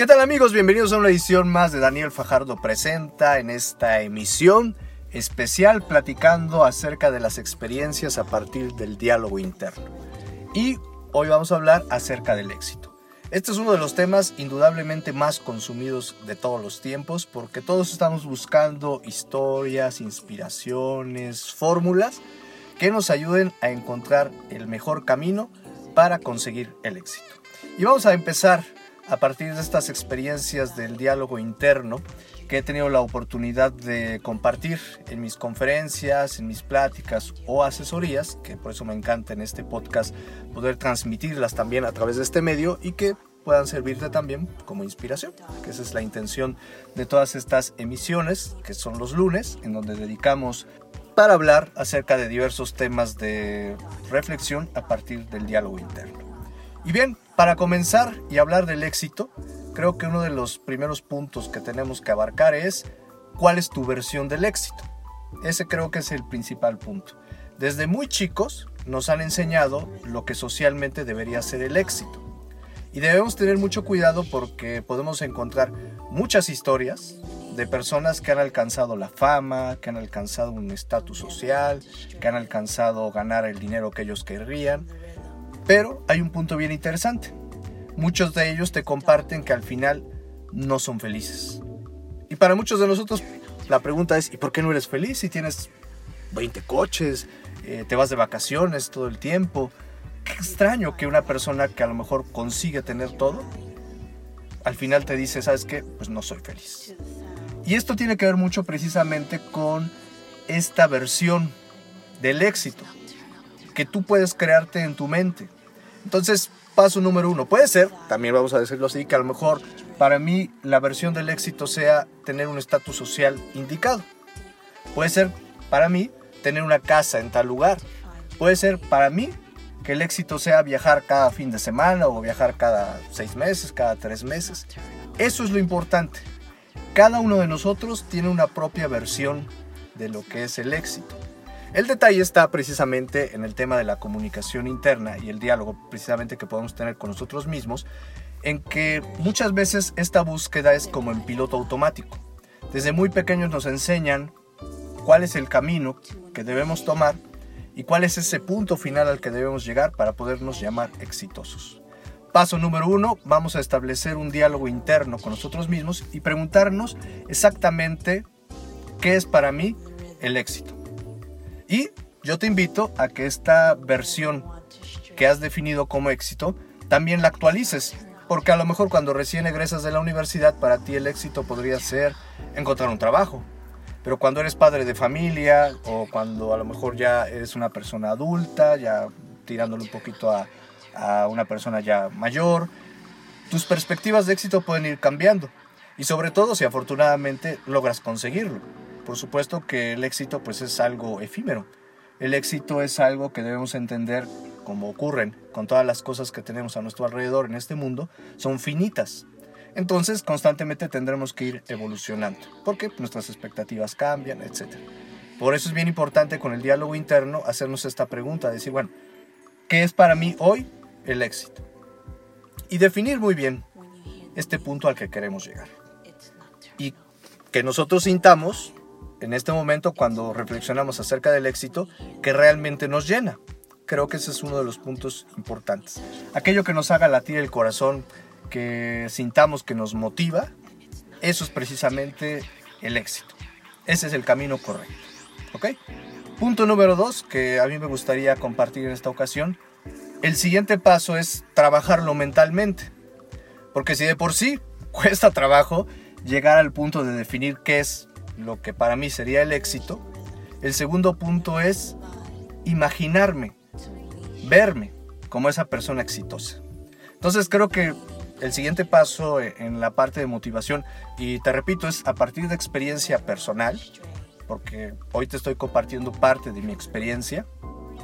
¿Qué tal amigos? Bienvenidos a una edición más de Daniel Fajardo Presenta en esta emisión especial platicando acerca de las experiencias a partir del diálogo interno. Y hoy vamos a hablar acerca del éxito. Este es uno de los temas indudablemente más consumidos de todos los tiempos porque todos estamos buscando historias, inspiraciones, fórmulas que nos ayuden a encontrar el mejor camino para conseguir el éxito. Y vamos a empezar a partir de estas experiencias del diálogo interno que he tenido la oportunidad de compartir en mis conferencias, en mis pláticas o asesorías, que por eso me encanta en este podcast poder transmitirlas también a través de este medio y que puedan servirte también como inspiración, que esa es la intención de todas estas emisiones, que son los lunes, en donde dedicamos para hablar acerca de diversos temas de reflexión a partir del diálogo interno. Y bien, para comenzar y hablar del éxito, creo que uno de los primeros puntos que tenemos que abarcar es cuál es tu versión del éxito. Ese creo que es el principal punto. Desde muy chicos nos han enseñado lo que socialmente debería ser el éxito. Y debemos tener mucho cuidado porque podemos encontrar muchas historias de personas que han alcanzado la fama, que han alcanzado un estatus social, que han alcanzado ganar el dinero que ellos querrían, pero hay un punto bien interesante. Muchos de ellos te comparten que al final no son felices. Y para muchos de nosotros la pregunta es, ¿y por qué no eres feliz si tienes 20 coches, eh, te vas de vacaciones todo el tiempo? Qué extraño que una persona que a lo mejor consigue tener todo, al final te dice, ¿sabes qué? Pues no soy feliz. Y esto tiene que ver mucho precisamente con esta versión del éxito que tú puedes crearte en tu mente. Entonces, paso número uno, puede ser, también vamos a decirlo así, que a lo mejor para mí la versión del éxito sea tener un estatus social indicado. Puede ser para mí tener una casa en tal lugar. Puede ser para mí que el éxito sea viajar cada fin de semana o viajar cada seis meses, cada tres meses. Eso es lo importante. Cada uno de nosotros tiene una propia versión de lo que es el éxito. El detalle está precisamente en el tema de la comunicación interna y el diálogo precisamente que podemos tener con nosotros mismos, en que muchas veces esta búsqueda es como en piloto automático. Desde muy pequeños nos enseñan cuál es el camino que debemos tomar y cuál es ese punto final al que debemos llegar para podernos llamar exitosos. Paso número uno, vamos a establecer un diálogo interno con nosotros mismos y preguntarnos exactamente qué es para mí el éxito. Y yo te invito a que esta versión que has definido como éxito también la actualices. Porque a lo mejor cuando recién egresas de la universidad, para ti el éxito podría ser encontrar un trabajo. Pero cuando eres padre de familia o cuando a lo mejor ya eres una persona adulta, ya tirándole un poquito a, a una persona ya mayor, tus perspectivas de éxito pueden ir cambiando. Y sobre todo si afortunadamente logras conseguirlo por supuesto que el éxito pues es algo efímero. El éxito es algo que debemos entender como ocurren con todas las cosas que tenemos a nuestro alrededor en este mundo, son finitas. Entonces constantemente tendremos que ir evolucionando, porque nuestras expectativas cambian, etc. Por eso es bien importante con el diálogo interno hacernos esta pregunta, decir, bueno, ¿qué es para mí hoy el éxito? Y definir muy bien este punto al que queremos llegar. Y que nosotros sintamos en este momento cuando reflexionamos acerca del éxito que realmente nos llena. Creo que ese es uno de los puntos importantes. Aquello que nos haga latir el corazón, que sintamos que nos motiva, eso es precisamente el éxito. Ese es el camino correcto. ¿Ok? Punto número dos que a mí me gustaría compartir en esta ocasión. El siguiente paso es trabajarlo mentalmente. Porque si de por sí cuesta trabajo llegar al punto de definir qué es lo que para mí sería el éxito. El segundo punto es imaginarme, verme como esa persona exitosa. Entonces creo que el siguiente paso en la parte de motivación, y te repito, es a partir de experiencia personal, porque hoy te estoy compartiendo parte de mi experiencia,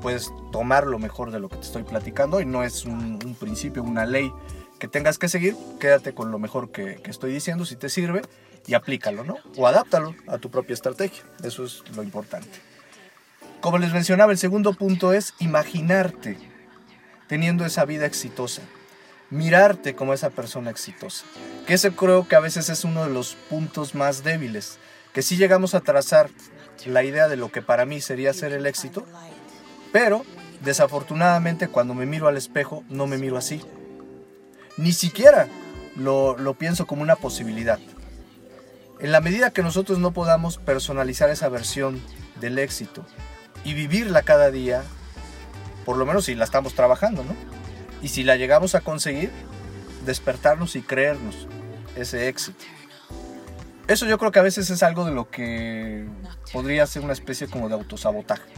puedes tomar lo mejor de lo que te estoy platicando y no es un, principio, una ley que tengas que seguir, quédate con lo mejor que, estoy diciendo si te sirve y aplícalo, ¿no? O adáptalo a tu propia estrategia. Eso es lo importante. Como les mencionaba, el segundo punto es imaginarte teniendo esa vida exitosa. mirarte como esa persona exitosa. Que ese creo que a veces es uno de los puntos más débiles. Que si llegamos a trazar la idea de lo que para mí sería ser el éxito, pero desafortunadamente cuando me miro al espejo no me miro así. Ni siquiera lo, lo pienso como una posibilidad. En la medida que nosotros no podamos personalizar esa versión del éxito y vivirla cada día, por lo menos si la estamos trabajando, ¿no? Y si la llegamos a conseguir, despertarnos y creernos ese éxito. Eso yo creo que a veces es algo de lo que podría ser una especie como de autosabotaje.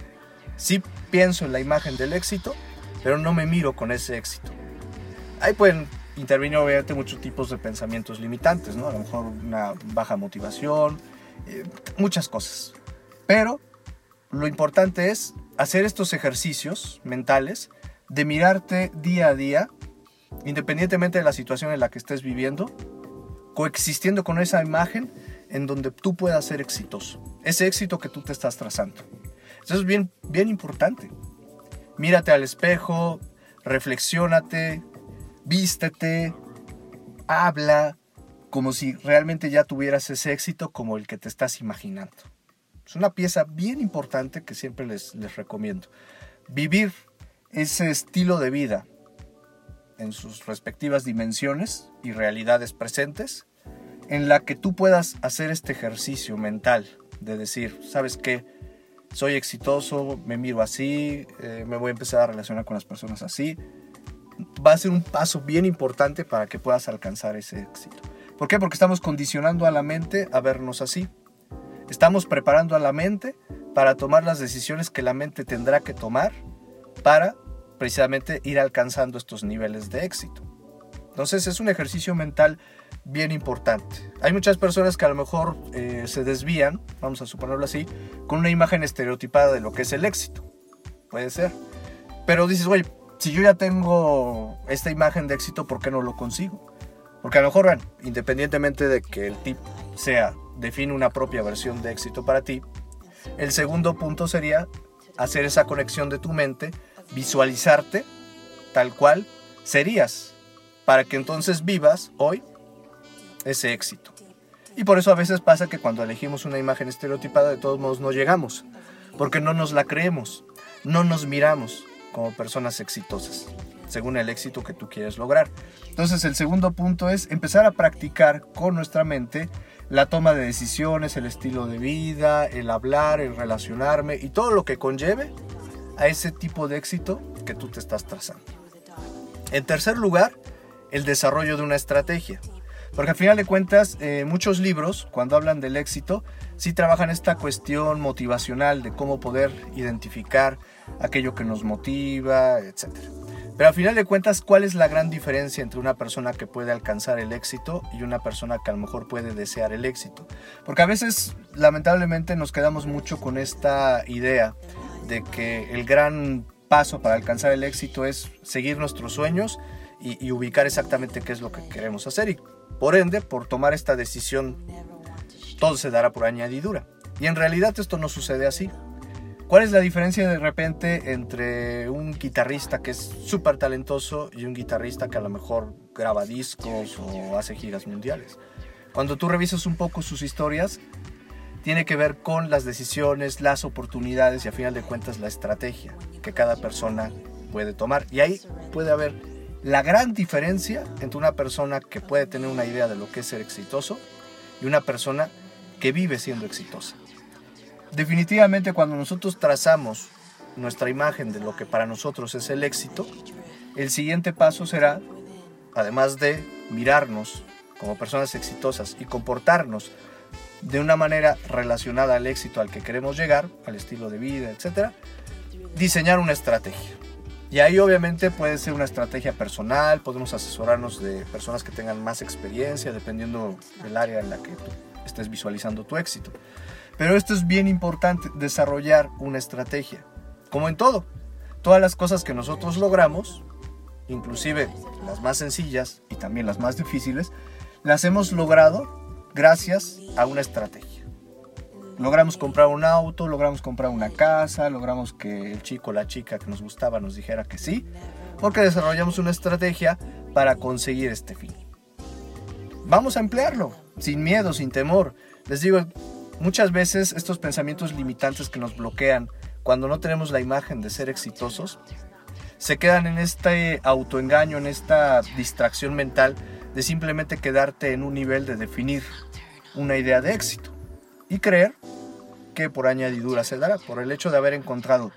Sí pienso en la imagen del éxito, pero no me miro con ese éxito. Ahí pueden intervenir obviamente muchos tipos de pensamientos limitantes, ¿no? A lo mejor una baja motivación, eh, muchas cosas. Pero lo importante es hacer estos ejercicios mentales de mirarte día a día, independientemente de la situación en la que estés viviendo, coexistiendo con esa imagen en donde tú puedas ser exitoso, ese éxito que tú te estás trazando. Eso es bien, bien importante. Mírate al espejo, reflexiónate, vístete, habla como si realmente ya tuvieras ese éxito como el que te estás imaginando. Es una pieza bien importante que siempre les, les recomiendo. Vivir ese estilo de vida en sus respectivas dimensiones y realidades presentes, en la que tú puedas hacer este ejercicio mental de decir, ¿sabes qué? Soy exitoso, me miro así, eh, me voy a empezar a relacionar con las personas así. Va a ser un paso bien importante para que puedas alcanzar ese éxito. ¿Por qué? Porque estamos condicionando a la mente a vernos así. Estamos preparando a la mente para tomar las decisiones que la mente tendrá que tomar para precisamente ir alcanzando estos niveles de éxito. Entonces es un ejercicio mental bien importante. Hay muchas personas que a lo mejor eh, se desvían, vamos a suponerlo así, con una imagen estereotipada de lo que es el éxito. Puede ser. Pero dices, oye, si yo ya tengo esta imagen de éxito, ¿por qué no lo consigo? Porque a lo mejor, independientemente de que el tip sea, define una propia versión de éxito para ti, el segundo punto sería hacer esa conexión de tu mente, visualizarte tal cual serías, para que entonces vivas hoy ese éxito. Y por eso a veces pasa que cuando elegimos una imagen estereotipada de todos modos no llegamos, porque no nos la creemos, no nos miramos como personas exitosas, según el éxito que tú quieres lograr. Entonces el segundo punto es empezar a practicar con nuestra mente la toma de decisiones, el estilo de vida, el hablar, el relacionarme y todo lo que conlleve a ese tipo de éxito que tú te estás trazando. En tercer lugar, el desarrollo de una estrategia. Porque al final de cuentas, eh, muchos libros, cuando hablan del éxito, sí trabajan esta cuestión motivacional de cómo poder identificar aquello que nos motiva, etc. Pero al final de cuentas, ¿cuál es la gran diferencia entre una persona que puede alcanzar el éxito y una persona que a lo mejor puede desear el éxito? Porque a veces, lamentablemente, nos quedamos mucho con esta idea de que el gran paso para alcanzar el éxito es seguir nuestros sueños y, y ubicar exactamente qué es lo que queremos hacer. Y por ende, por tomar esta decisión, todo se dará por añadidura. Y en realidad esto no sucede así. ¿Cuál es la diferencia de repente entre un guitarrista que es súper talentoso y un guitarrista que a lo mejor graba discos o hace giras mundiales? Cuando tú revisas un poco sus historias, tiene que ver con las decisiones, las oportunidades y a final de cuentas la estrategia que cada persona puede tomar. Y ahí puede haber la gran diferencia entre una persona que puede tener una idea de lo que es ser exitoso y una persona que vive siendo exitosa. Definitivamente cuando nosotros trazamos nuestra imagen de lo que para nosotros es el éxito, el siguiente paso será, además de mirarnos como personas exitosas y comportarnos de una manera relacionada al éxito al que queremos llegar, al estilo de vida, etc., diseñar una estrategia. Y ahí obviamente puede ser una estrategia personal, podemos asesorarnos de personas que tengan más experiencia, dependiendo del área en la que tú estés visualizando tu éxito. Pero esto es bien importante, desarrollar una estrategia. Como en todo, todas las cosas que nosotros logramos, inclusive las más sencillas y también las más difíciles, las hemos logrado gracias a una estrategia logramos comprar un auto, logramos comprar una casa, logramos que el chico o la chica que nos gustaba nos dijera que sí, porque desarrollamos una estrategia para conseguir este fin. Vamos a emplearlo, sin miedo, sin temor. Les digo, muchas veces estos pensamientos limitantes que nos bloquean cuando no tenemos la imagen de ser exitosos, se quedan en este autoengaño, en esta distracción mental de simplemente quedarte en un nivel de definir una idea de éxito y creer que por añadidura se dará, por el hecho de haber encontrado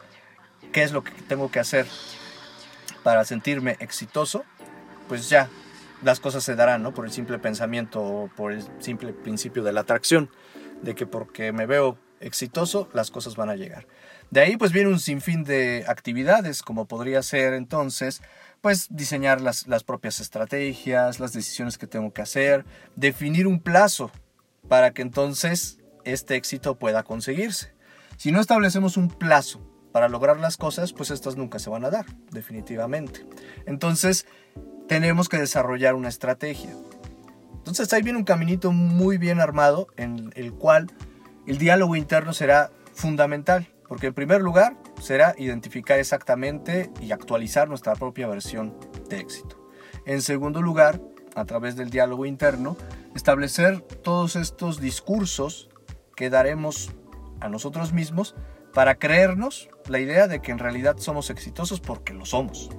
qué es lo que tengo que hacer para sentirme exitoso, pues ya las cosas se darán, ¿no? Por el simple pensamiento o por el simple principio de la atracción, de que porque me veo exitoso, las cosas van a llegar. De ahí pues viene un sinfín de actividades, como podría ser entonces, pues diseñar las, las propias estrategias, las decisiones que tengo que hacer, definir un plazo para que entonces este éxito pueda conseguirse. Si no establecemos un plazo para lograr las cosas, pues estas nunca se van a dar, definitivamente. Entonces, tenemos que desarrollar una estrategia. Entonces, ahí viene un caminito muy bien armado en el cual el diálogo interno será fundamental, porque en primer lugar será identificar exactamente y actualizar nuestra propia versión de éxito. En segundo lugar, a través del diálogo interno, establecer todos estos discursos que daremos a nosotros mismos para creernos la idea de que en realidad somos exitosos porque lo somos.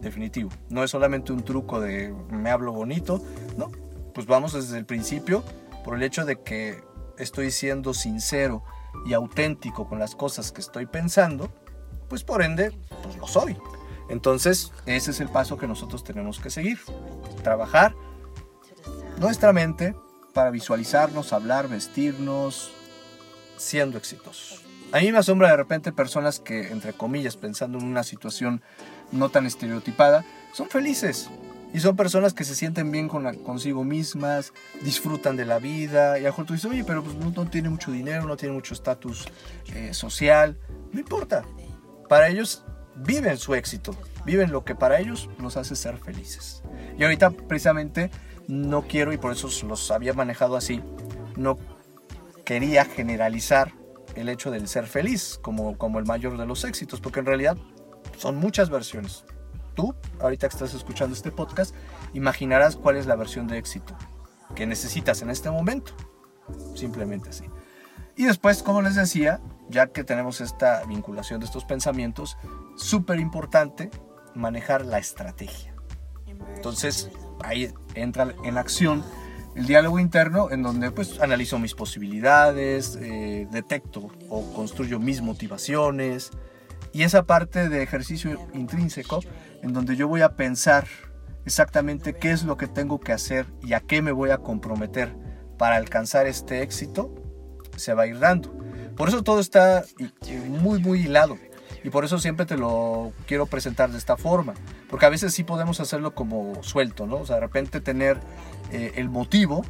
Definitivo. No es solamente un truco de me hablo bonito, no. Pues vamos desde el principio por el hecho de que estoy siendo sincero y auténtico con las cosas que estoy pensando, pues por ende, pues lo soy. Entonces, ese es el paso que nosotros tenemos que seguir. Trabajar nuestra mente para visualizarnos, hablar, vestirnos, siendo exitosos. A mí me asombra de repente personas que, entre comillas, pensando en una situación no tan estereotipada, son felices. Y son personas que se sienten bien con consigo mismas, disfrutan de la vida. Y a lo mejor tú dices, oye, pero pues no, tiene mucho dinero, no tiene mucho estatus eh, social. No importa. Para ellos viven su éxito, viven lo que para ellos los hace ser felices. Y ahorita precisamente no quiero, y por eso los había manejado así, no quería generalizar el hecho del ser feliz como, como el mayor de los éxitos, porque en realidad son muchas versiones. Tú, ahorita que estás escuchando este podcast, imaginarás cuál es la versión de éxito que necesitas en este momento. Simplemente así. Y después, como les decía, ya que tenemos esta vinculación de estos pensamientos, súper importante manejar la estrategia. Entonces, ahí entra en acción el diálogo interno en donde pues analizo mis posibilidades, eh, detecto o construyo mis motivaciones y esa parte de ejercicio intrínseco en donde yo voy a pensar exactamente qué es lo que tengo que hacer y a qué me voy a comprometer para alcanzar este éxito se va a ir dando. Por eso todo está muy muy hilado y por eso siempre te lo quiero presentar de esta forma. Porque a veces sí podemos hacerlo como suelto, ¿no? O sea, de repente tener eh, el motivo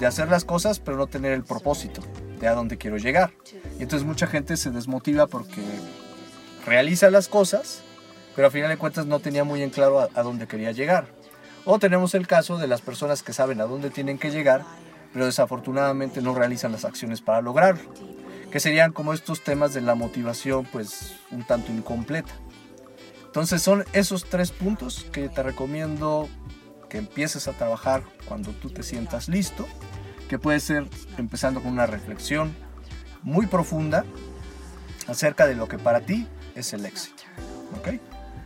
de hacer las cosas, pero no tener el propósito de a dónde quiero llegar. Y entonces mucha gente se desmotiva porque realiza las cosas, pero a final de cuentas no tenía muy en claro a, a dónde quería llegar. O tenemos el caso de las personas que saben a dónde tienen que llegar, pero desafortunadamente no realizan las acciones para lograrlo. Que serían como estos temas de la motivación, pues un tanto incompleta. Entonces son esos tres puntos que te recomiendo que empieces a trabajar cuando tú te sientas listo, que puede ser empezando con una reflexión muy profunda acerca de lo que para ti es el éxito. ¿ok?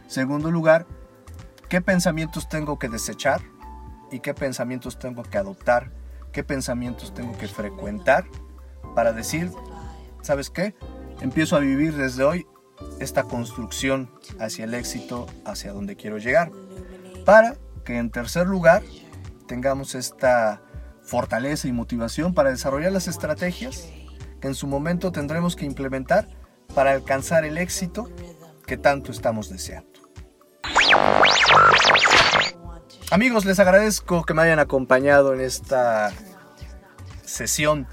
Segundo lugar, ¿qué pensamientos tengo que desechar y qué pensamientos tengo que adoptar? ¿Qué pensamientos tengo que frecuentar para decir, ¿sabes qué? Empiezo a vivir desde hoy esta construcción hacia el éxito, hacia donde quiero llegar. Para que en tercer lugar tengamos esta fortaleza y motivación para desarrollar las estrategias que en su momento tendremos que implementar para alcanzar el éxito que tanto estamos deseando. Amigos, les agradezco que me hayan acompañado en esta sesión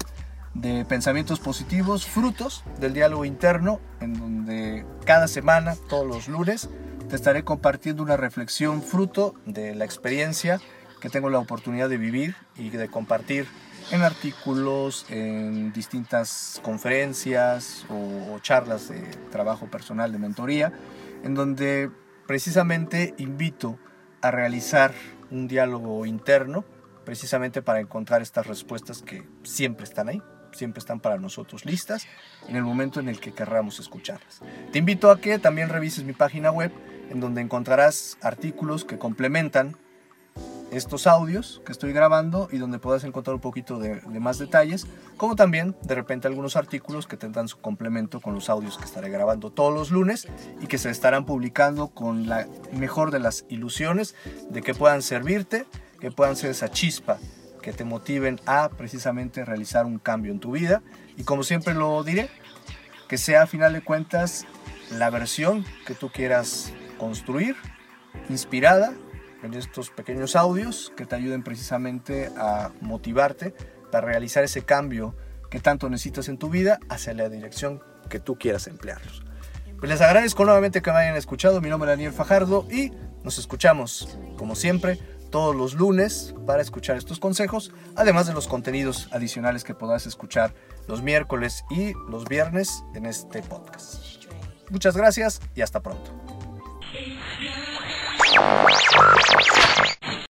de pensamientos positivos, frutos del diálogo interno, en donde cada semana, todos los lunes, te estaré compartiendo una reflexión fruto de la experiencia que tengo la oportunidad de vivir y de compartir en artículos, en distintas conferencias o, charlas de trabajo personal, de mentoría, en donde precisamente invito a realizar un diálogo interno precisamente para encontrar estas respuestas que siempre están ahí, siempre están para nosotros listas en el momento en el que querramos escucharlas. Te invito a que también revises mi página web en donde encontrarás artículos que complementan estos audios que estoy grabando y donde puedas encontrar un poquito de, más detalles, como también de repente algunos artículos que tendrán su complemento con los audios que estaré grabando todos los lunes y que se estarán publicando con la mejor de las ilusiones de que puedan servirte, que puedan ser esa chispa que te motiven a precisamente realizar un cambio en tu vida y como siempre lo diré, que sea a final de cuentas la versión que tú quieras construir, inspirada en estos pequeños audios que te ayuden precisamente a motivarte para realizar ese cambio que tanto necesitas en tu vida hacia la dirección que tú quieras emplearlos. Pues les agradezco nuevamente que me hayan escuchado. Mi nombre es Daniel Fajardo y nos escuchamos, como siempre, todos los lunes para escuchar estos consejos, además de los contenidos adicionales que podrás escuchar los miércoles y los viernes en este podcast. Muchas gracias y hasta pronto.